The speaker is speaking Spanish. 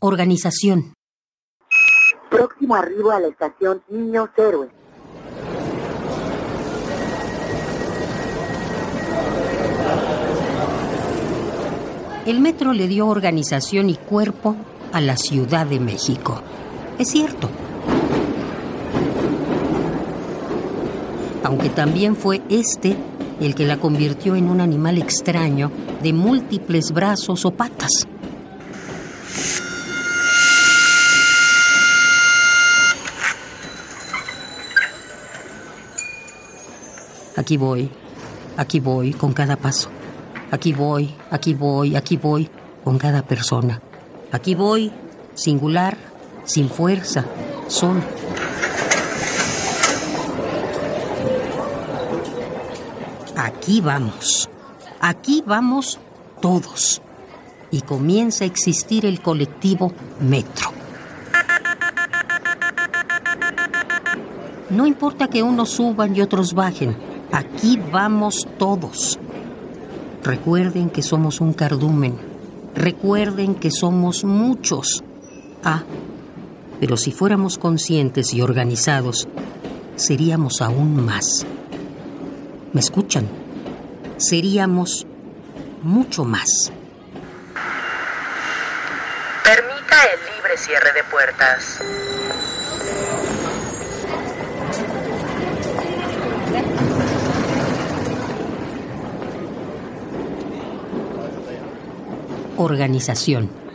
Organización. Próximo arribo a la estación Niños Héroes. El metro le dio organización y cuerpo a la Ciudad de México. Es cierto. Aunque también fue este el que la convirtió en un animal extraño de múltiples brazos o patas. Aquí voy, aquí voy con cada paso. Aquí voy, aquí voy, aquí voy con cada persona. Aquí voy, singular, sin fuerza, solo. Aquí vamos, aquí vamos todos. Y comienza a existir el colectivo Metro. No importa que unos suban y otros bajen, aquí vamos todos. Recuerden que somos un cardumen. Recuerden que somos muchos. Ah, pero si fuéramos conscientes y organizados, seríamos aún más. ¿Me escuchan? Seríamos mucho más. Permita el libre cierre de puertas. Organización.